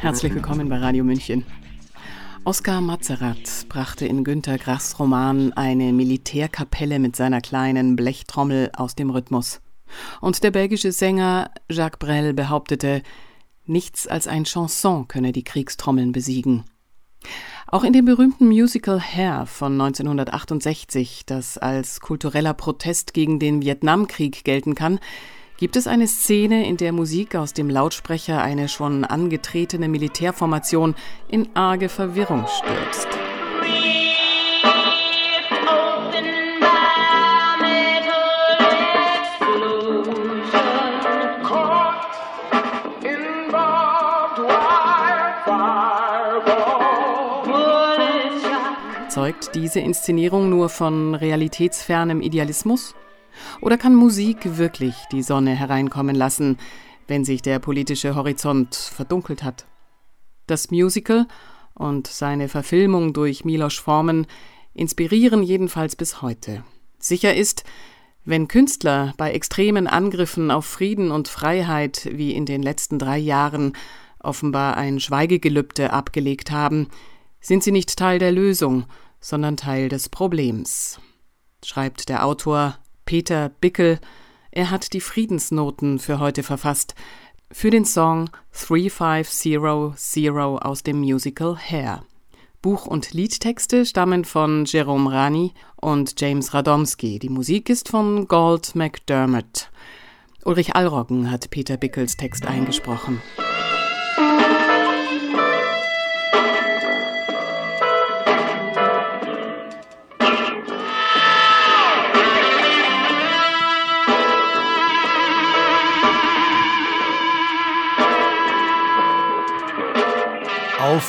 Herzlich willkommen bei Radio München. Oskar Mazerat brachte in Günter Grass Roman eine Militärkapelle mit seiner kleinen Blechtrommel aus dem Rhythmus. Und der belgische Sänger Jacques Brel behauptete, nichts als ein Chanson könne die Kriegstrommeln besiegen. Auch in dem berühmten Musical Hair von 1968, das als kultureller Protest gegen den Vietnamkrieg gelten kann, gibt es eine Szene, in der Musik aus dem Lautsprecher eine schon angetretene Militärformation in arge Verwirrung stürzt. Zeugt diese Inszenierung nur von realitätsfernem Idealismus? Oder kann Musik wirklich die Sonne hereinkommen lassen, wenn sich der politische Horizont verdunkelt hat? Das Musical und seine Verfilmung durch Milos Formen inspirieren jedenfalls bis heute. Sicher ist, wenn Künstler bei extremen Angriffen auf Frieden und Freiheit wie in den letzten drei Jahren offenbar ein Schweigegelübde abgelegt haben, sind sie nicht Teil der Lösung, sondern Teil des Problems. Schreibt der Autor Peter Bickel, er hat die Friedensnoten für heute verfasst, für den Song 3500 aus dem Musical Hair. Buch- und Liedtexte stammen von Jerome Rani und James Radomski. Die Musik ist von Galt McDermott. Ulrich Allroggen hat Peter Bickels Text eingesprochen.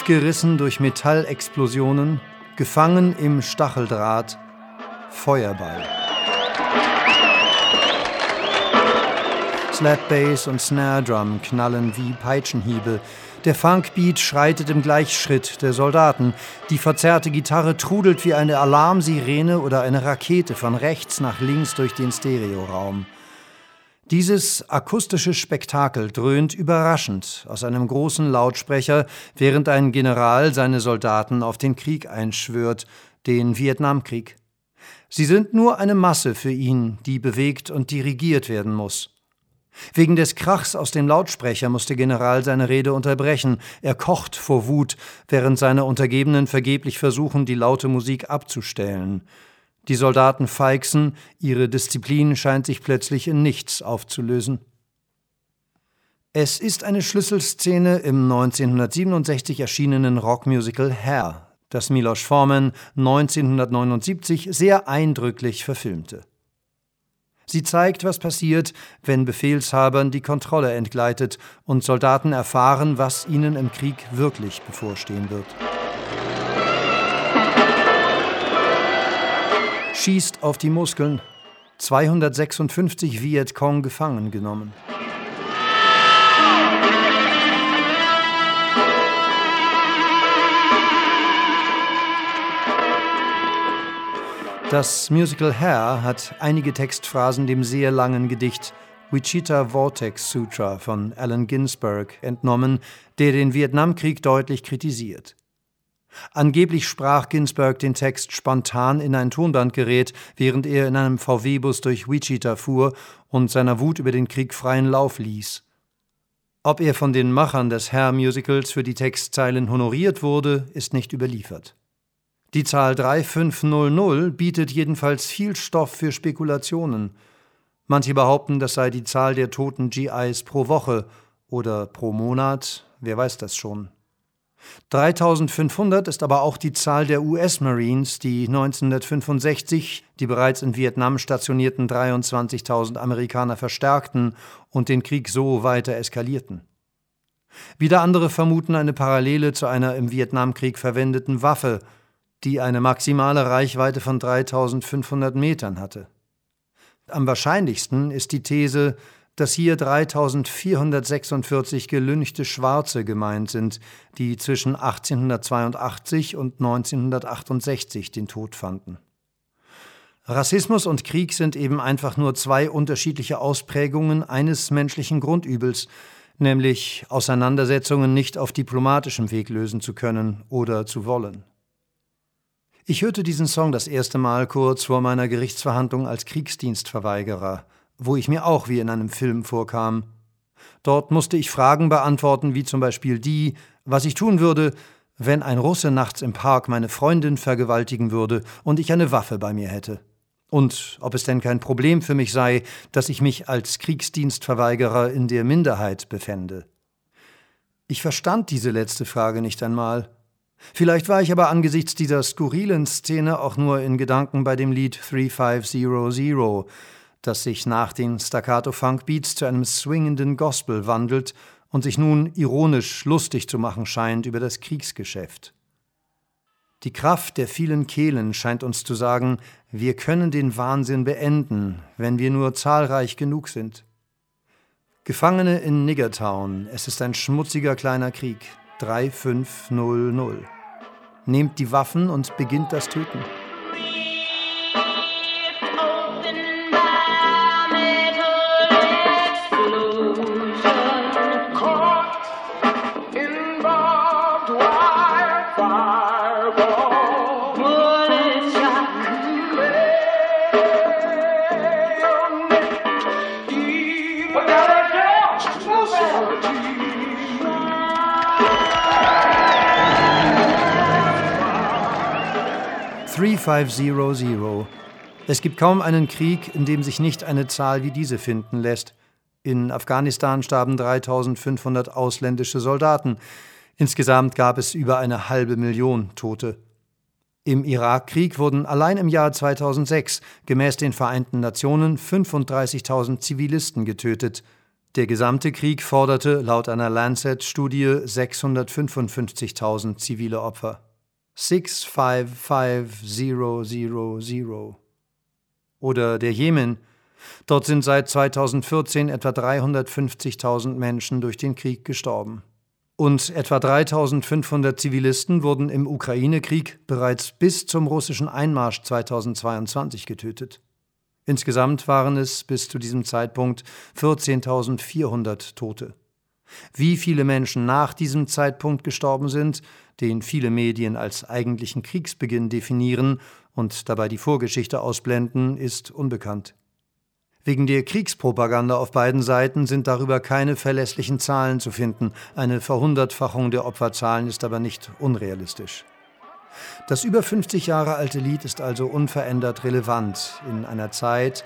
Aufgerissen durch Metallexplosionen, gefangen im Stacheldraht, Feuerball. Slapbass und Snare Drum knallen wie Peitschenhiebe. Der Funkbeat schreitet im Gleichschritt der Soldaten. Die verzerrte Gitarre trudelt wie eine Alarmsirene oder eine Rakete von rechts nach links durch den Stereoraum. Dieses akustische Spektakel dröhnt überraschend aus einem großen Lautsprecher, während ein General seine Soldaten auf den Krieg einschwört, den Vietnamkrieg. Sie sind nur eine Masse für ihn, die bewegt und dirigiert werden muss. Wegen des Krachs aus dem Lautsprecher muss der General seine Rede unterbrechen. Er kocht vor Wut, während seine Untergebenen vergeblich versuchen, die laute Musik abzustellen. Die Soldaten feixen, ihre Disziplin scheint sich plötzlich in nichts aufzulösen. Es ist eine Schlüsselszene im 1967 erschienenen Rockmusical Hair, das Milos Forman 1979 sehr eindrücklich verfilmte. Sie zeigt, was passiert, wenn Befehlshabern die Kontrolle entgleitet und Soldaten erfahren, was ihnen im Krieg wirklich bevorstehen wird. Schießt auf die Muskeln. 256 Vietcong gefangen genommen. Das Musical Hair hat einige Textphrasen dem sehr langen Gedicht Wichita Vortex Sutra von Allen Ginsberg entnommen, der den Vietnamkrieg deutlich kritisiert. Angeblich sprach Ginsberg den Text spontan in ein Tonbandgerät, während er in einem VW-Bus durch Wichita fuhr und seiner Wut über den Krieg freien Lauf ließ. Ob er von den Machern des Hair-Musicals für die Textzeilen honoriert wurde, ist nicht überliefert. Die Zahl 3500 bietet jedenfalls viel Stoff für Spekulationen. Manche behaupten, das sei die Zahl der toten GIs pro Woche oder pro Monat, wer weiß das schon. 3500 ist aber auch die Zahl der US-Marines, die 1965 die bereits in Vietnam stationierten 23.000 Amerikaner verstärkten und den Krieg so weiter eskalierten. Wieder andere vermuten eine Parallele zu einer im Vietnamkrieg verwendeten Waffe, die eine maximale Reichweite von 3500 Metern hatte. Am wahrscheinlichsten ist die These, dass hier 3446 gelünchte Schwarze gemeint sind, die zwischen 1882 und 1968 den Tod fanden. Rassismus und Krieg sind eben einfach nur zwei unterschiedliche Ausprägungen eines menschlichen Grundübels, nämlich Auseinandersetzungen nicht auf diplomatischem Weg lösen zu können oder zu wollen. Ich hörte diesen Song das erste Mal kurz vor meiner Gerichtsverhandlung als Kriegsdienstverweigerer, wo ich mir auch wie in einem Film vorkam. Dort musste ich Fragen beantworten, wie zum Beispiel die, was ich tun würde, wenn ein Russe nachts im Park meine Freundin vergewaltigen würde und ich eine Waffe bei mir hätte. Und ob es denn kein Problem für mich sei, dass ich mich als Kriegsdienstverweigerer in der Minderheit befände. Ich verstand diese letzte Frage nicht einmal. Vielleicht war ich aber angesichts dieser skurrilen Szene auch nur in Gedanken bei dem Lied 3500, das sich nach den Staccato-Funk-Beats zu einem swingenden Gospel wandelt und sich nun ironisch lustig zu machen scheint über das Kriegsgeschäft. Die Kraft der vielen Kehlen scheint uns zu sagen, wir können den Wahnsinn beenden, wenn wir nur zahlreich genug sind. Gefangene in Niggertown, es ist ein schmutziger kleiner Krieg. 3500. Nehmt die Waffen und beginnt das Töten. Three Five Zero Zero. Es gibt kaum einen Krieg, in dem sich nicht eine Zahl wie diese finden lässt. In Afghanistan starben 3500 ausländische Soldaten. Insgesamt gab es über eine halbe Million Tote. Im Irakkrieg wurden allein im Jahr 2006 gemäß den Vereinten Nationen 35.000 Zivilisten getötet. Der gesamte Krieg forderte laut einer Lancet-Studie 655.000 zivile Opfer. 655000. Oder der Jemen. Dort sind seit 2014 etwa 350.000 Menschen durch den Krieg gestorben. Und etwa 3500 Zivilisten wurden im Ukraine-Krieg bereits bis zum russischen Einmarsch 2022 getötet. Insgesamt waren es bis zu diesem Zeitpunkt 14.400 Tote. Wie viele Menschen nach diesem Zeitpunkt gestorben sind, den viele Medien als eigentlichen Kriegsbeginn definieren und dabei die Vorgeschichte ausblenden, ist unbekannt. Wegen der Kriegspropaganda auf beiden Seiten sind darüber keine verlässlichen Zahlen zu finden. Eine Verhundertfachung der Opferzahlen ist aber nicht unrealistisch. Das über 50 Jahre alte Lied ist also unverändert relevant in einer Zeit,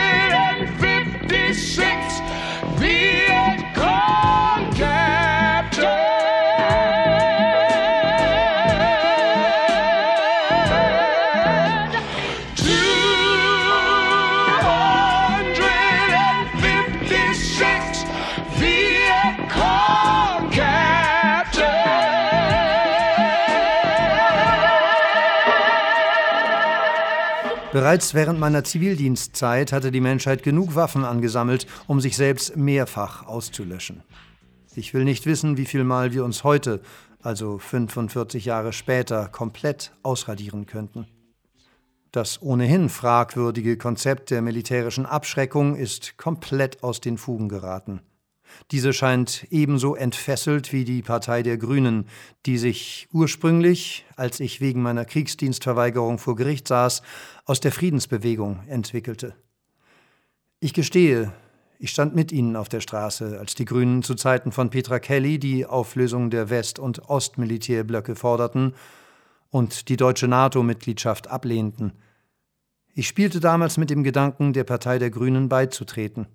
Bereits während meiner Zivildienstzeit hatte die Menschheit genug Waffen angesammelt, um sich selbst mehrfach auszulöschen. Ich will nicht wissen, wie viel Mal wir uns heute, also 45 Jahre später, komplett ausradieren könnten. Das ohnehin fragwürdige Konzept der militärischen Abschreckung ist komplett aus den Fugen geraten. Diese scheint ebenso entfesselt wie die Partei der Grünen, die sich ursprünglich, als ich wegen meiner Kriegsdienstverweigerung vor Gericht saß, aus der Friedensbewegung entwickelte. Ich gestehe, ich stand mit ihnen auf der Straße, als die Grünen zu Zeiten von Petra Kelly die Auflösung der West- und Ostmilitärblöcke forderten und die deutsche NATO-Mitgliedschaft ablehnten. Ich spielte damals mit dem Gedanken, der Partei der Grünen beizutreten.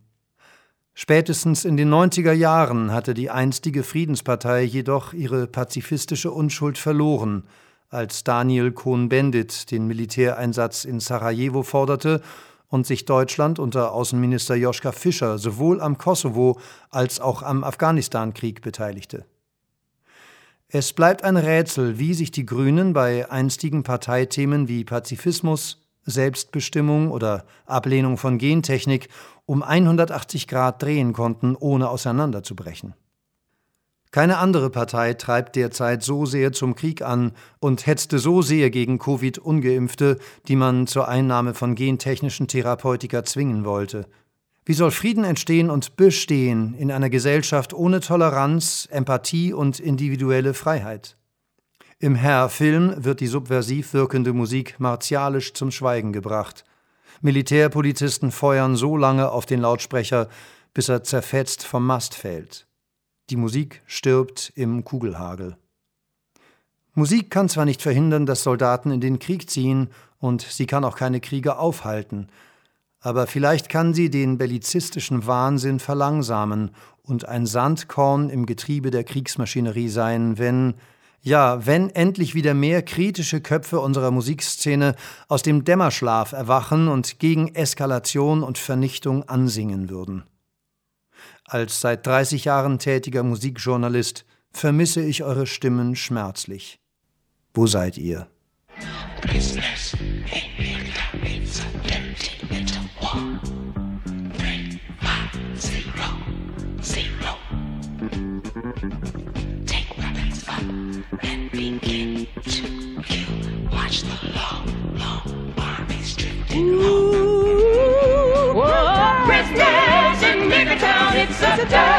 Spätestens in den 90er Jahren hatte die einstige Friedenspartei jedoch ihre pazifistische Unschuld verloren, als Daniel Cohn-Bendit den Militäreinsatz in Sarajevo forderte und sich Deutschland unter Außenminister Joschka Fischer sowohl am Kosovo als auch am Afghanistan-Krieg beteiligte. Es bleibt ein Rätsel, wie sich die Grünen bei einstigen Parteithemen wie Pazifismus, Selbstbestimmung oder Ablehnung von Gentechnik um 180 Grad drehen konnten, ohne auseinanderzubrechen. Keine andere Partei treibt derzeit so sehr zum Krieg an und hetzte so sehr gegen Covid-Ungeimpfte, die man zur Einnahme von gentechnischen Therapeutika zwingen wollte. Wie soll Frieden entstehen und bestehen in einer Gesellschaft ohne Toleranz, Empathie und individuelle Freiheit? Im Herr-Film wird die subversiv wirkende Musik martialisch zum Schweigen gebracht. Militärpolizisten feuern so lange auf den Lautsprecher, bis er zerfetzt vom Mast fällt. Die Musik stirbt im Kugelhagel. Musik kann zwar nicht verhindern, dass Soldaten in den Krieg ziehen, und sie kann auch keine Kriege aufhalten, aber vielleicht kann sie den bellizistischen Wahnsinn verlangsamen und ein Sandkorn im Getriebe der Kriegsmaschinerie sein, wenn, ja, wenn endlich wieder mehr kritische Köpfe unserer Musikszene aus dem Dämmerschlaf erwachen und gegen Eskalation und Vernichtung ansingen würden. Als seit 30 Jahren tätiger Musikjournalist vermisse ich eure Stimmen schmerzlich. Wo seid ihr? Business in Vietnam begin to kill. Watch the long, long armies drifting prisoners in Niggertown, it's a dirty